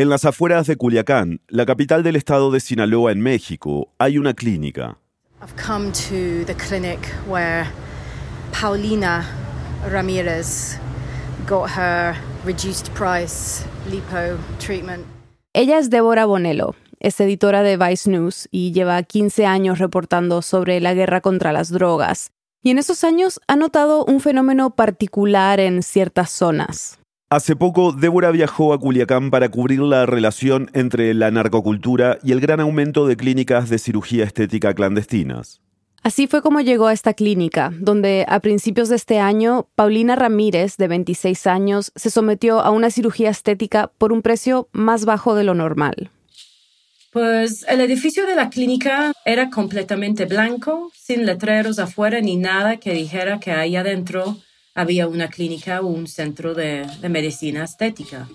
En las afueras de Culiacán, la capital del estado de Sinaloa en México, hay una clínica. I've come to the clinic where Paulina Ramirez got her reduced price lipo treatment. Ella es Débora Bonello, es editora de Vice News y lleva 15 años reportando sobre la guerra contra las drogas. Y en esos años ha notado un fenómeno particular en ciertas zonas. Hace poco, Débora viajó a Culiacán para cubrir la relación entre la narcocultura y el gran aumento de clínicas de cirugía estética clandestinas. Así fue como llegó a esta clínica, donde a principios de este año, Paulina Ramírez, de 26 años, se sometió a una cirugía estética por un precio más bajo de lo normal. Pues el edificio de la clínica era completamente blanco, sin letreros afuera ni nada que dijera que ahí adentro había una clínica o un centro de, medicina estética.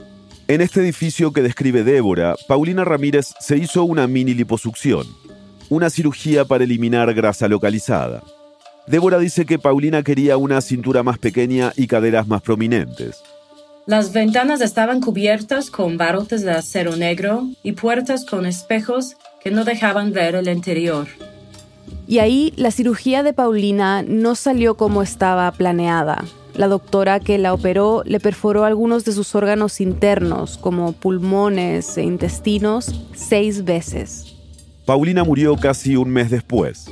En este edificio que describe Débora, Paulina Ramírez se hizo una mini liposucción, una cirugía para eliminar grasa localizada. Débora dice que Paulina quería una cintura más pequeña y caderas más prominentes. Las ventanas estaban cubiertas con barrotes de acero negro y puertas con espejos que no dejaban ver el interior. Y ahí la cirugía de Paulina no salió como estaba planeada. La doctora que la operó le perforó algunos de sus órganos internos, como pulmones e intestinos, seis veces. Paulina murió casi un mes después.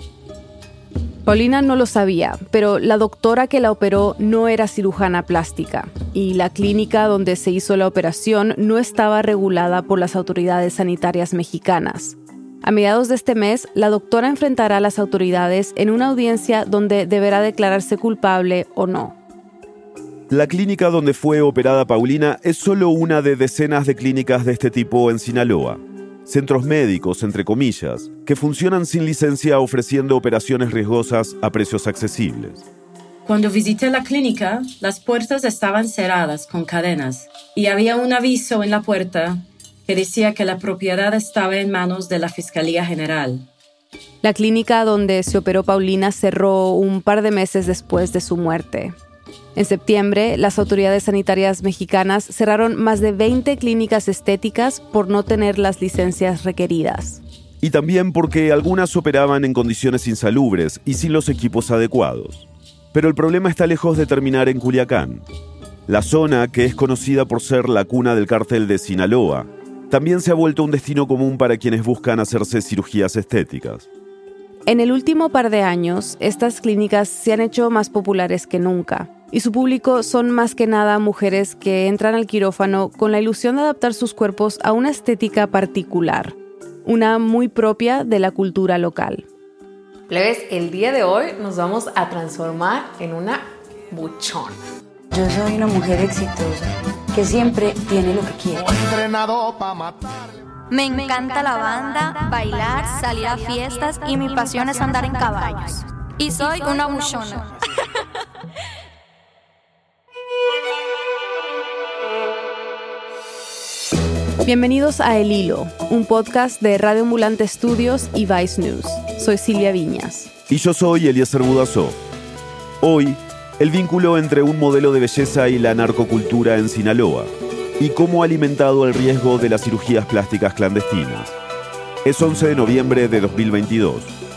Paulina no lo sabía, pero la doctora que la operó no era cirujana plástica y la clínica donde se hizo la operación no estaba regulada por las autoridades sanitarias mexicanas. A mediados de este mes, la doctora enfrentará a las autoridades en una audiencia donde deberá declararse culpable o no. La clínica donde fue operada Paulina es solo una de decenas de clínicas de este tipo en Sinaloa. Centros médicos, entre comillas, que funcionan sin licencia ofreciendo operaciones riesgosas a precios accesibles. Cuando visité la clínica, las puertas estaban cerradas con cadenas y había un aviso en la puerta que decía que la propiedad estaba en manos de la Fiscalía General. La clínica donde se operó Paulina cerró un par de meses después de su muerte. En septiembre, las autoridades sanitarias mexicanas cerraron más de 20 clínicas estéticas por no tener las licencias requeridas. Y también porque algunas operaban en condiciones insalubres y sin los equipos adecuados. Pero el problema está lejos de terminar en Culiacán. La zona, que es conocida por ser la cuna del cártel de Sinaloa, también se ha vuelto un destino común para quienes buscan hacerse cirugías estéticas. En el último par de años, estas clínicas se han hecho más populares que nunca, y su público son más que nada mujeres que entran al quirófano con la ilusión de adaptar sus cuerpos a una estética particular, una muy propia de la cultura local. Plebes, el día de hoy nos vamos a transformar en una buchona. Yo soy una mujer exitosa que siempre tiene lo que quiere. Me encanta la banda, bailar, salir a fiestas y mi pasión es andar en caballos. Y soy una buchona. Bienvenidos a El Hilo, un podcast de Radio Ambulante Estudios y Vice News. Soy Silvia Viñas. Y yo soy Eliezer Budazó. Hoy el vínculo entre un modelo de belleza y la narcocultura en Sinaloa, y cómo ha alimentado el riesgo de las cirugías plásticas clandestinas. Es 11 de noviembre de 2022.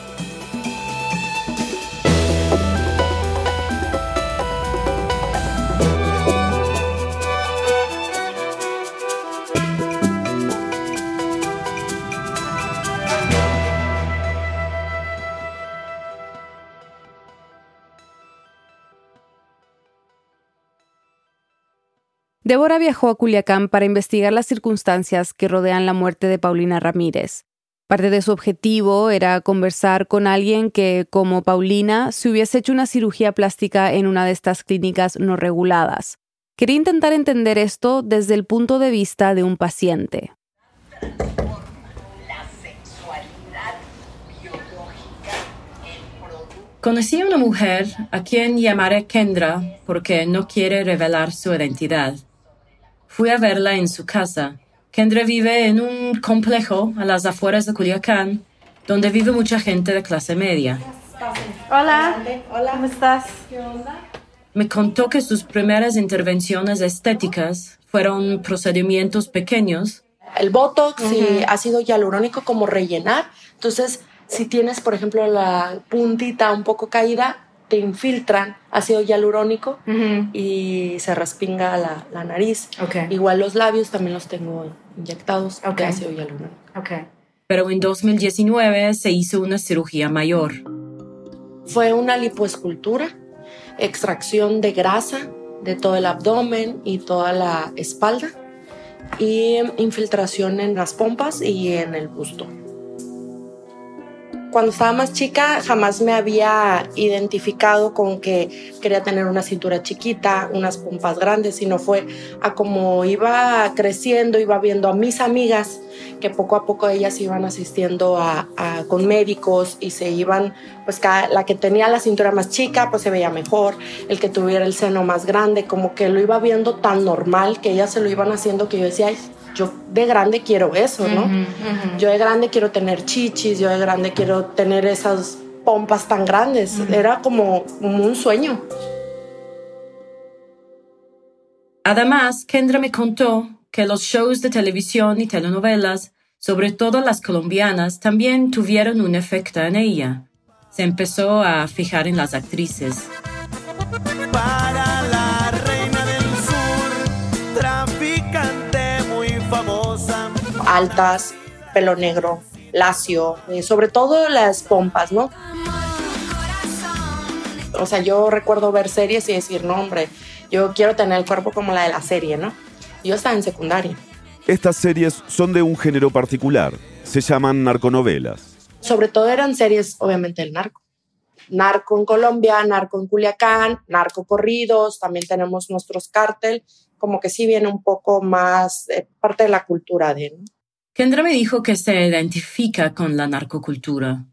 Débora viajó a Culiacán para investigar las circunstancias que rodean la muerte de Paulina Ramírez. Parte de su objetivo era conversar con alguien que, como Paulina, se hubiese hecho una cirugía plástica en una de estas clínicas no reguladas. Quería intentar entender esto desde el punto de vista de un paciente. Conocí a una mujer a quien llamaré Kendra porque no quiere revelar su identidad. Fui a verla en su casa. Kendra vive en un complejo a las afueras de Culiacán, donde vive mucha gente de clase media. Hola, hola, ¿cómo estás? Me contó que sus primeras intervenciones estéticas fueron procedimientos pequeños el botox y ácido hialurónico como rellenar. Entonces, si tienes, por ejemplo, la puntita un poco caída, te infiltran ácido hialurónico y se respinga la, nariz. Igual los labios también los tengo inyectados de ácido hialurónico. Pero en 2019 se hizo una cirugía mayor. Fue una lipoescultura, extracción de grasa de todo el abdomen y toda la espalda y infiltración en las pompas y en el busto cuando estaba más chica jamás me había identificado con que quería tener una cintura chiquita, unas pompas grandes, sino fue a como iba creciendo, iba viendo a mis amigas que poco a poco ellas iban asistiendo a, con médicos y se iban, pues cada, la que tenía la cintura más chica pues se veía mejor, el que tuviera el seno más grande, como que lo iba viendo tan normal que ellas se lo iban haciendo que yo decía, yo de grande quiero eso, ¿no? Yo de grande quiero tener chichis, yo de grande quiero tener esas pompas tan grandes. Era como, un sueño. Además, Kendra me contó que los shows de televisión y telenovelas, sobre todo las colombianas, también tuvieron un efecto en ella. Se empezó a fijar en las actrices. Altas, pelo negro, lacio, eh, sobre todo las pompas, ¿no? O sea, yo recuerdo ver series y decir, no, hombre, yo quiero tener el cuerpo como la de la serie, ¿no? Yo estaba en secundaria. Estas series son de un género particular, se llaman narconovelas. Sobre todo eran series, obviamente, del narco. Narco en Colombia, narco en Culiacán, narco corridos, también tenemos nuestros cártel, como que sí viene un poco más eh, parte de la cultura de, ¿no? Kendra me dijo que se identifica con la narcocultura.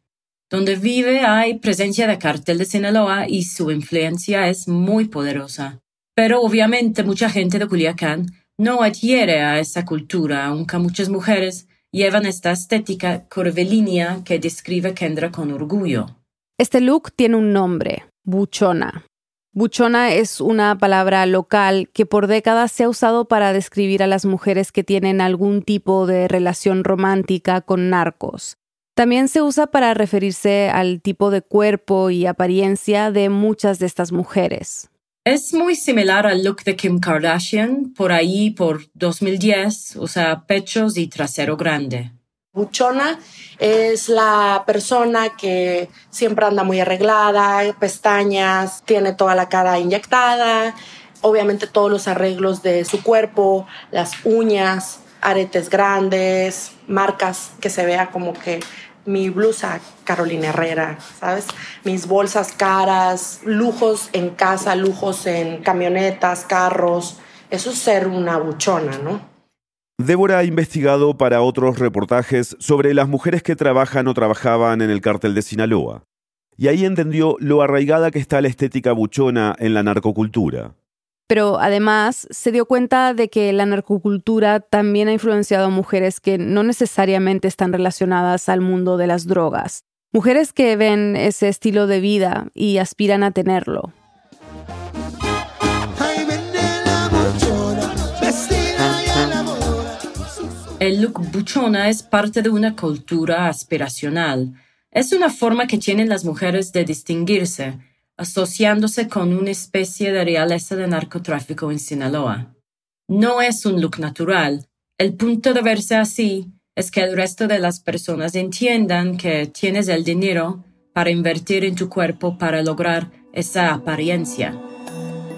Donde vive hay presencia de cartel de Sinaloa y su influencia es muy poderosa. Pero obviamente mucha gente de Culiacán no adhiere a esa cultura, aunque muchas mujeres llevan esta estética curvilínea que describe Kendra con orgullo. Este look tiene un nombre, buchona. Buchona es una palabra local que por décadas se ha usado para describir a las mujeres que tienen algún tipo de relación romántica con narcos. También se usa para referirse al tipo de cuerpo y apariencia de muchas de estas mujeres. Es muy similar al look de Kim Kardashian, por ahí por 2010, usa pechos y trasero grande. Buchona es la persona que siempre anda muy arreglada, pestañas, tiene toda la cara inyectada, obviamente todos los arreglos de su cuerpo, las uñas, aretes grandes, marcas que se vea como que mi blusa Carolina Herrera, ¿sabes? Mis bolsas caras, lujos en casa, lujos en camionetas, carros. Eso es ser una buchona, ¿no? Débora ha investigado para otros reportajes sobre las mujeres que trabajan o trabajaban en el cártel de Sinaloa. Y ahí entendió lo arraigada que está la estética buchona en la narcocultura. Pero además se dio cuenta de que la narcocultura también ha influenciado a mujeres que no necesariamente están relacionadas al mundo de las drogas. Mujeres que ven ese estilo de vida y aspiran a tenerlo. El look buchona es parte de una cultura aspiracional. Es una forma que tienen las mujeres de distinguirse, asociándose con una especie de realeza de narcotráfico en Sinaloa. No es un look natural. El punto de verse así es que el resto de las personas entiendan que tienes el dinero para invertir en tu cuerpo para lograr esa apariencia.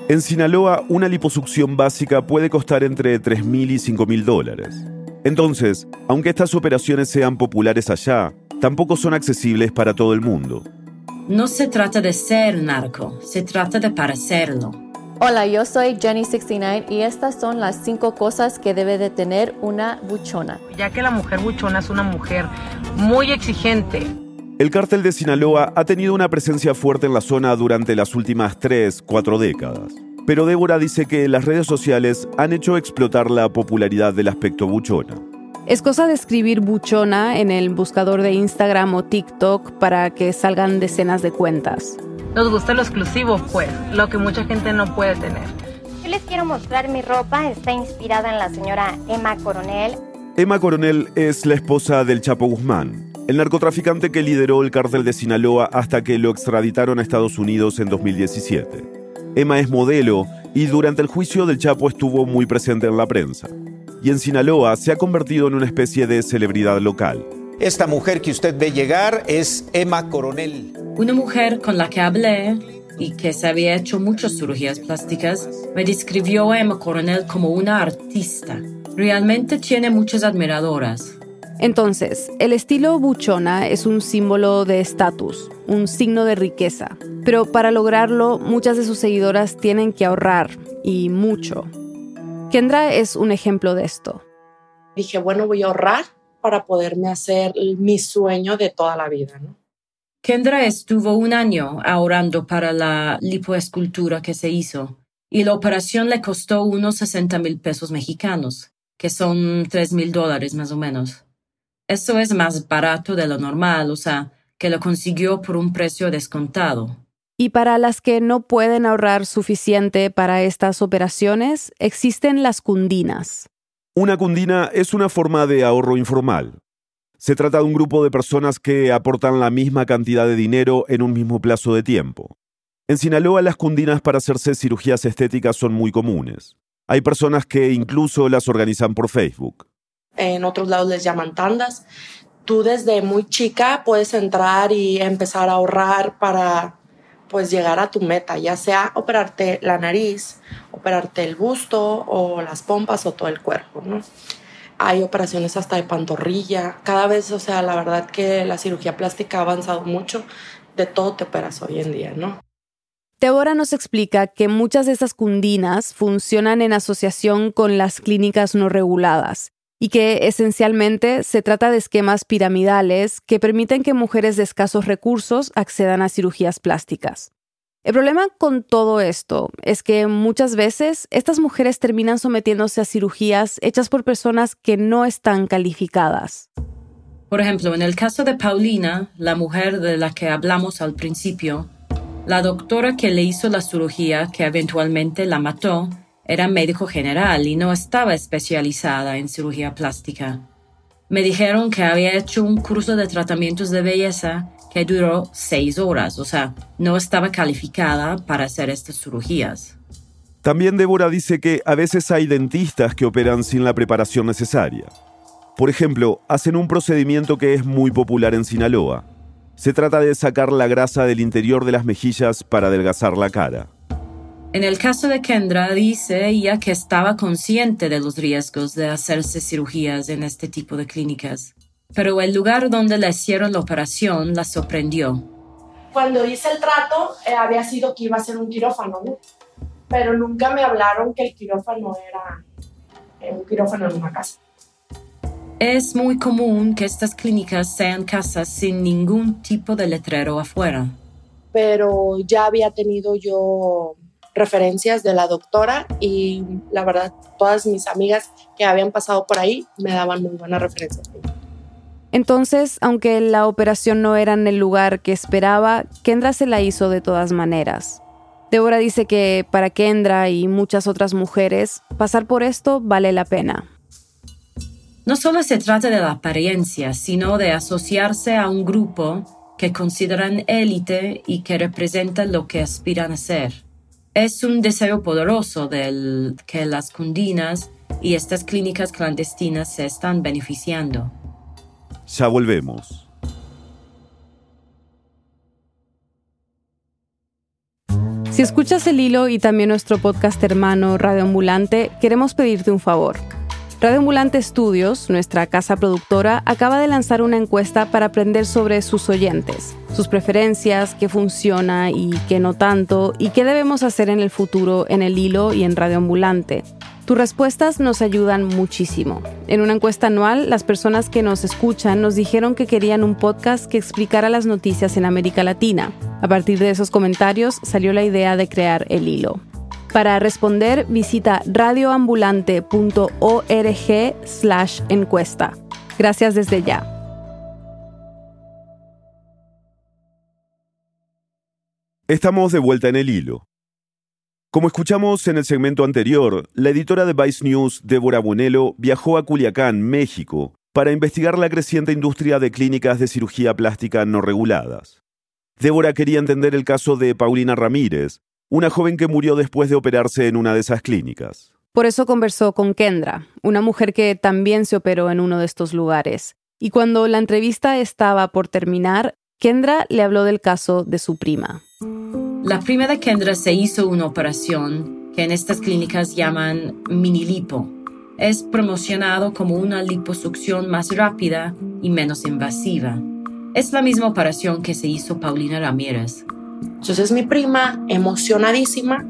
En Sinaloa, una liposucción básica puede costar entre 3.000 y 5.000 dólares. Entonces, aunque estas operaciones sean populares allá, tampoco son accesibles para todo el mundo. No se trata de ser narco, se trata de parecerlo. Hola, yo soy Jenny69 y estas son las cinco cosas que debe de tener una buchona. Ya que la mujer buchona es una mujer muy exigente. El cártel de Sinaloa ha tenido una presencia fuerte en la zona durante las últimas tres, cuatro décadas. Pero Débora dice que las redes sociales han hecho explotar la popularidad del aspecto buchona. Es cosa de escribir buchona en el buscador de Instagram o TikTok para que salgan decenas de cuentas. Nos gusta lo exclusivo, pues, lo que mucha gente no puede tener. Yo les quiero mostrar mi ropa, está inspirada en la señora Emma Coronel. Emma Coronel es la esposa del Chapo Guzmán, el narcotraficante que lideró el cártel de Sinaloa hasta que lo extraditaron a Estados Unidos en 2017. Emma es modelo y durante el juicio del Chapo estuvo muy presente en la prensa. Y en Sinaloa se ha convertido en una especie de celebridad local. Esta mujer que usted ve llegar es Emma Coronel. Una mujer con la que hablé y que se había hecho muchas cirugías plásticas, me describió a Emma Coronel como una artista. Realmente tiene muchas admiradoras. Entonces, el estilo buchona es un símbolo de estatus, un signo de riqueza. Pero para lograrlo, muchas de sus seguidoras tienen que ahorrar, y mucho. Kendra es un ejemplo de esto. Dije, bueno, voy a ahorrar para poderme hacer mi sueño de toda la vida, Kendra estuvo un año ahorrando para la lipoescultura que se hizo y la operación le costó unos 60 mil pesos mexicanos, que son 3 mil dólares más o menos. Eso es más barato de lo normal, o sea, que lo consiguió por un precio descontado. Y para las que no pueden ahorrar suficiente para estas operaciones, existen las cundinas. Una cundina es una forma de ahorro informal. Se trata de un grupo de personas que aportan la misma cantidad de dinero en un mismo plazo de tiempo. En Sinaloa las cundinas para hacerse cirugías estéticas son muy comunes. Hay personas que incluso las organizan por Facebook en otros lados les llaman tandas. Tú desde muy chica puedes entrar y empezar a ahorrar para pues llegar a tu meta, ya sea operarte la nariz, operarte el busto o las pompas o todo el cuerpo, ¿no? Hay operaciones hasta de pantorrilla. Cada vez, o sea, la verdad que la cirugía plástica ha avanzado mucho. De todo te operas hoy en día, ¿no? Nos explica que muchas de estas cundinas funcionan en asociación con las clínicas no reguladas y que esencialmente se trata de esquemas piramidales que permiten que mujeres de escasos recursos accedan a cirugías plásticas. El problema con todo esto es que muchas veces estas mujeres terminan sometiéndose a cirugías hechas por personas que no están calificadas. Por ejemplo, en el caso de Paulina, la mujer de la que hablamos al principio, la doctora que le hizo la cirugía que eventualmente la mató era médico general y no estaba especializada en cirugía plástica. Me dijeron que había hecho un curso de tratamientos de belleza que duró seis horas, o sea, no estaba calificada para hacer estas cirugías. También Débora dice que a veces hay dentistas que operan sin la preparación necesaria. Por ejemplo, hacen un procedimiento que es muy popular en Sinaloa. Se trata de sacar la grasa del interior de las mejillas para adelgazar la cara. En el caso de Kendra, dice ella que estaba consciente de los riesgos de hacerse cirugías en este tipo de clínicas, pero el lugar donde le hicieron la operación la sorprendió. Cuando hice el trato, eh, había sido que iba a ser un quirófano, ¿no? pero nunca me hablaron que el quirófano era eh, un quirófano en una casa. Es muy común que estas clínicas sean casas sin ningún tipo de letrero afuera. Pero ya había tenido yo referencias de la doctora y la verdad todas mis amigas que habían pasado por ahí me daban muy buenas referencias. Entonces, aunque la operación no era en el lugar que esperaba, Kendra se la hizo de todas maneras. Débora dice que para Kendra y muchas otras mujeres, pasar por esto vale la pena. No solo se trata de la apariencia, sino de asociarse a un grupo que consideran élite y que representa lo que aspiran a ser es un deseo poderoso del que las cundinas y estas clínicas clandestinas se están beneficiando. Ya volvemos. Si escuchas el hilo y también nuestro podcast hermano Radio Ambulante, queremos pedirte un favor. Radio Ambulante Estudios, nuestra casa productora, acaba de lanzar una encuesta para aprender sobre sus oyentes, sus preferencias, qué funciona y qué no tanto, y qué debemos hacer en el futuro en el hilo y en Radio Ambulante. Tus respuestas nos ayudan muchísimo. En una encuesta anual, las personas que nos escuchan nos dijeron que querían un podcast que explicara las noticias en América Latina. A partir de esos comentarios salió la idea de crear el hilo. Para responder, visita radioambulante.org slash encuesta. Gracias desde ya. Estamos de vuelta en el hilo. Como escuchamos en el segmento anterior, la editora de Vice News, Débora Bonello, viajó a Culiacán, México, para investigar la creciente industria de clínicas de cirugía plástica no reguladas. Débora quería entender el caso de Paulina Ramírez, una joven que murió después de operarse en una de esas clínicas. Por eso conversó con Kendra, una mujer que también se operó en uno de estos lugares. Y cuando la entrevista estaba por terminar, Kendra le habló del caso de su prima. La prima de Kendra se hizo una operación que en estas clínicas llaman mini lipo. Es promocionado como una liposucción más rápida y menos invasiva. Es la misma operación que se hizo Paulina Ramírez. Entonces mi prima, emocionadísima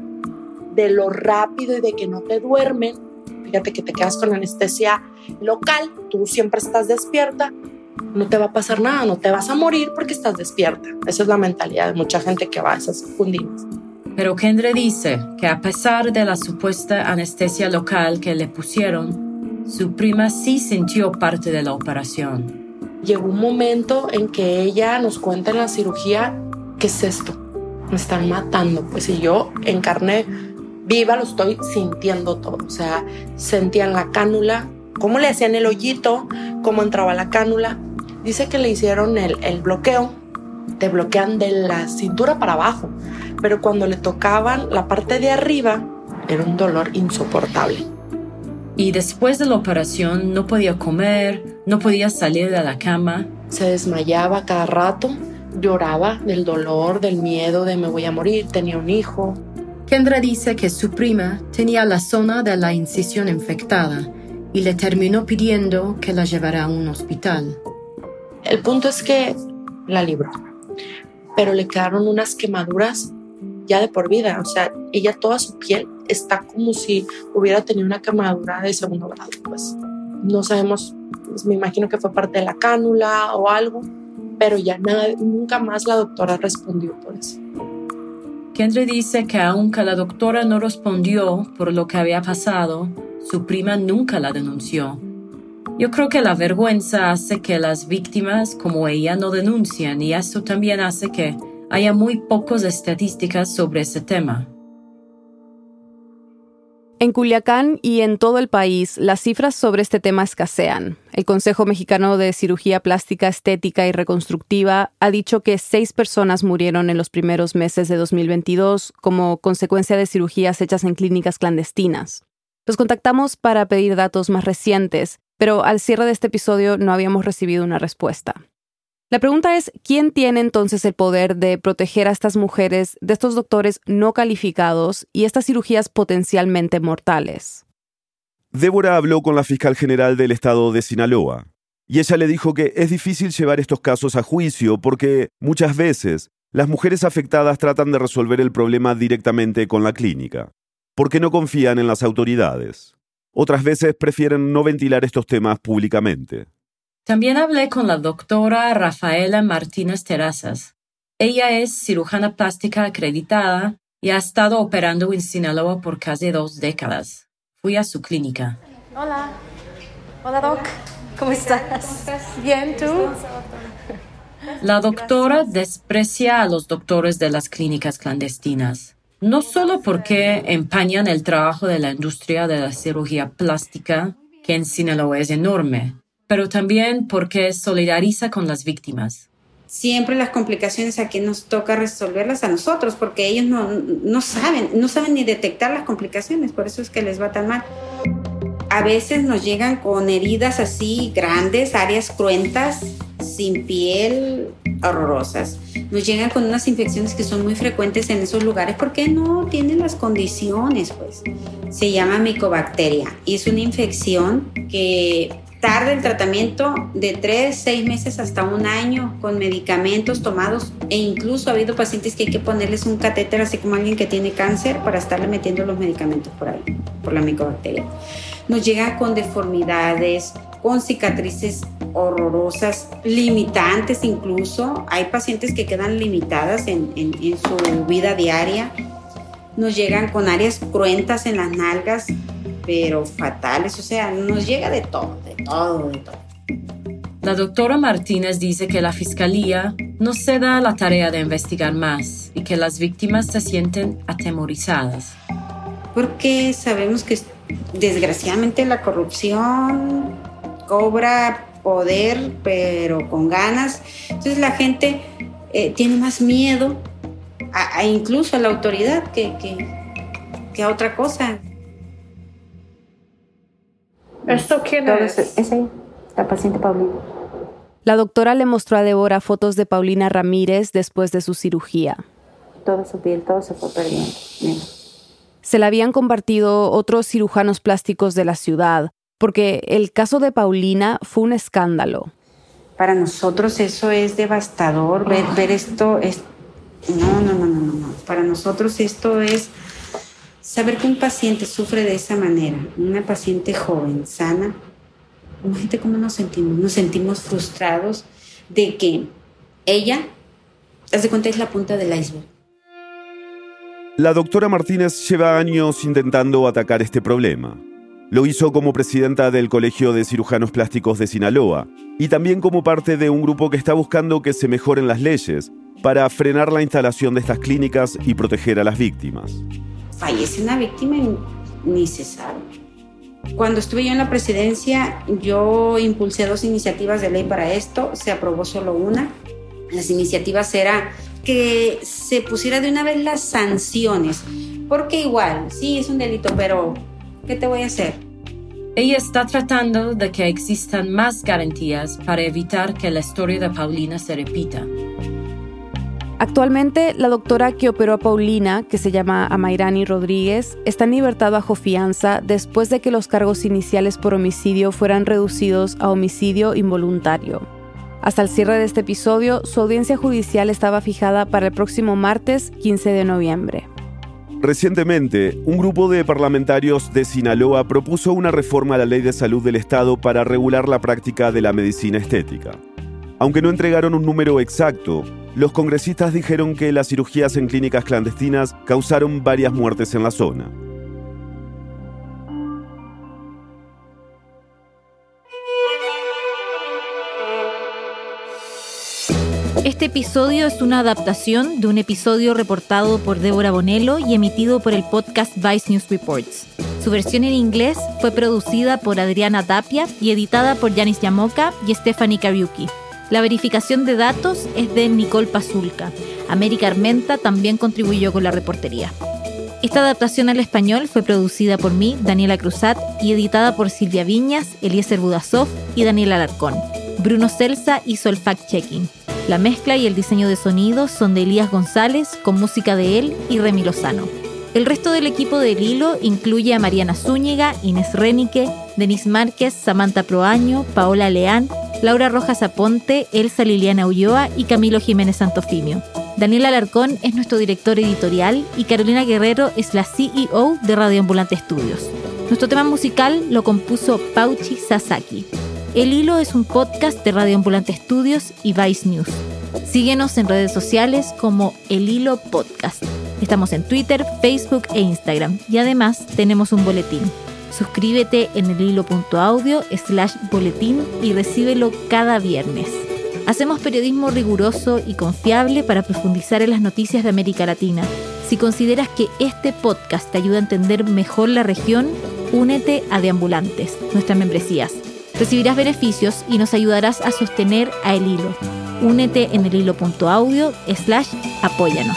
de lo rápido y de que no te duermen, fíjate que te quedas con anestesia local, tú siempre estás despierta, no te va a pasar nada, no te vas a morir porque estás despierta. Esa es la mentalidad de mucha gente que va a esas fundinas. Pero Kendre dice que a pesar de la supuesta anestesia local que le pusieron, su prima sí sintió parte de la operación. Llegó un momento en que ella nos cuenta en la cirugía, ¿qué es esto? Me están matando. Pues si yo en carne viva lo estoy sintiendo todo. O sea, sentían la cánula, cómo le hacían el hoyito, cómo entraba la cánula. Dice que le hicieron el, el bloqueo, te bloquean de la cintura para abajo, pero cuando le tocaban la parte de arriba, era un dolor insoportable. Y después de la operación no podía comer, no podía salir de la cama. Se desmayaba cada rato, lloraba del dolor, del miedo de me voy a morir, tenía un hijo. Kendra dice que su prima tenía la zona de la incisión infectada y le terminó pidiendo que la llevara a un hospital. El punto es que la libró, pero le quedaron unas quemaduras ya de por vida, o sea, ella toda su piel está como si hubiera tenido una quemadura de segundo grado, pues no sabemos, pues, me imagino que fue parte de la cánula o algo, pero ya nada, nunca más la doctora respondió por eso. Kendra dice que aunque la doctora no respondió por lo que había pasado, su prima nunca la denunció yo creo que la vergüenza hace que las víctimas como ella no denuncian y eso también hace que haya muy pocas estadísticas sobre ese tema. En Culiacán y en todo el país, las cifras sobre este tema escasean. El Consejo Mexicano de Cirugía Plástica Estética y Reconstructiva ha dicho que seis personas murieron en los primeros meses de 2022 como consecuencia de cirugías hechas en clínicas clandestinas. Los contactamos para pedir datos más recientes, pero al cierre de este episodio no habíamos recibido una respuesta. La pregunta es, ¿quién tiene entonces el poder de proteger a estas mujeres de estos doctores no calificados y estas cirugías potencialmente mortales? Débora habló con la fiscal general del estado de Sinaloa, y ella le dijo que es difícil llevar estos casos a juicio porque muchas veces las mujeres afectadas tratan de resolver el problema directamente con la clínica, porque no confían en las autoridades. Otras veces prefieren no ventilar estos temas públicamente. También hablé con la doctora Rafaela Martínez Terrazas. Ella es cirujana plástica acreditada y ha estado operando en Sinaloa por casi dos décadas. Fui a su clínica. Hola. Hola, Doc. ¿Cómo estás? Bien, ¿tú? La doctora desprecia a los doctores de las clínicas clandestinas no solo porque empañan el trabajo de la industria de la cirugía plástica, que en Sinaloa es enorme, pero también porque solidariza con las víctimas. Siempre las complicaciones aquí nos toca resolverlas a nosotros, porque ellos no, no saben, no saben ni detectar las complicaciones, por eso es que les va tan mal. A veces nos llegan con heridas así grandes, áreas cruentas, sin piel, horrorosas. Nos llegan con unas infecciones que son muy frecuentes en esos lugares porque no tienen las condiciones, pues. Se llama micobacteria y es una infección que tarda el tratamiento de 3, 6 meses hasta un año con medicamentos tomados e incluso ha habido pacientes que hay que ponerles un catéter así como alguien que tiene cáncer para estarle metiendo los medicamentos por ahí, por la micobacteria. Nos llegan con deformidades, con cicatrices horrorosas, limitantes incluso. Hay pacientes que quedan limitadas en, su vida diaria. Nos llegan con áreas cruentas en las nalgas, pero fatales. O sea, nos llega de todo, de todo, de todo. La doctora Martínez dice que la fiscalía no se da la tarea de investigar más y que las víctimas se sienten atemorizadas. porque sabemos que desgraciadamente la corrupción cobra poder, pero con ganas. Entonces la gente eh, tiene más miedo a, incluso a la autoridad que, que, a otra cosa. ¿Esto quién es? Es la paciente Paulina. La doctora le mostró a Débora fotos de Paulina Ramírez después de su cirugía. Todo su piel, todo se fue perdiendo. Se la habían compartido otros cirujanos plásticos de la ciudad, porque el caso de Paulina fue un escándalo. Para nosotros eso es devastador, ver, ver esto es... No, no, no, no, no, no. Para nosotros esto es saber que un paciente sufre de esa manera, una paciente joven, sana, Imagínate cómo nos sentimos. Nos sentimos frustrados de que ella, haz de cuenta, es la punta del iceberg. La doctora Martínez lleva años intentando atacar este problema. Lo hizo como presidenta del Colegio de Cirujanos Plásticos de Sinaloa y también como parte de un grupo que está buscando que se mejoren las leyes para frenar la instalación de estas clínicas y proteger a las víctimas. Fallece una víctima y ni se sabe. Cuando estuve yo en la presidencia, yo impulsé dos iniciativas de ley para esto, se aprobó solo una. Las iniciativas era que se pusiera de una vez las sanciones, porque igual, sí, es un delito, pero ¿qué te voy a hacer? Ella está tratando de que existan más garantías para evitar que la historia de Paulina se repita. Actualmente, la doctora que operó a Paulina, que se llama Amairani Rodríguez, está en libertad bajo fianza después de que los cargos iniciales por homicidio fueran reducidos a homicidio involuntario. Hasta el cierre de este episodio, su audiencia judicial estaba fijada para el próximo martes 15 de noviembre. Recientemente, un grupo de parlamentarios de Sinaloa propuso una reforma a la ley de salud del Estado para regular la práctica de la medicina estética. Aunque no entregaron un número exacto, los congresistas dijeron que las cirugías en clínicas clandestinas causaron varias muertes en la zona. Este episodio es una adaptación de un episodio reportado por Débora Bonello y emitido por el podcast Vice News Reports. Su versión en inglés fue producida por Adriana Tapia y editada por Yanis Yamoka y Stephanie Kariuki. La verificación de datos es de Nicole Pazulka. América Armenta también contribuyó con la reportería. Esta adaptación al español fue producida por mí, Daniela Cruzat, y editada por Silvia Viñas, Eliezer Budasov y Daniel Alarcón. Bruno Celsa hizo el fact-checking. La mezcla y el diseño de sonido son de Elías González, con música de él y Remy Lozano. El resto del equipo del Hilo incluye a Mariana Zúñiga, Inés Renique, Denis Márquez, Samantha Proaño, Paola Leán, Laura Rojas Aponte, Elsa Liliana Ulloa y Camilo Jiménez Santofimio. Daniel Alarcón es nuestro director editorial y Carolina Guerrero es la CEO de Radio Ambulante Estudios. Nuestro tema musical lo compuso Pauchi Sasaki. El Hilo es un podcast de Radio Ambulante Estudios y Vice News. Síguenos en redes sociales como El Hilo Podcast. Estamos en Twitter, Facebook e Instagram y además tenemos un boletín Suscríbete en el hilo.audio slash boletín y recíbelo cada viernes. Hacemos periodismo riguroso y confiable para profundizar en las noticias de América Latina. Si consideras que este podcast te ayuda a entender mejor la región, únete a Deambulantes, nuestras membresías. Recibirás beneficios y nos ayudarás a sostener a El Hilo. Únete en el hilo.audio slash apóyanos.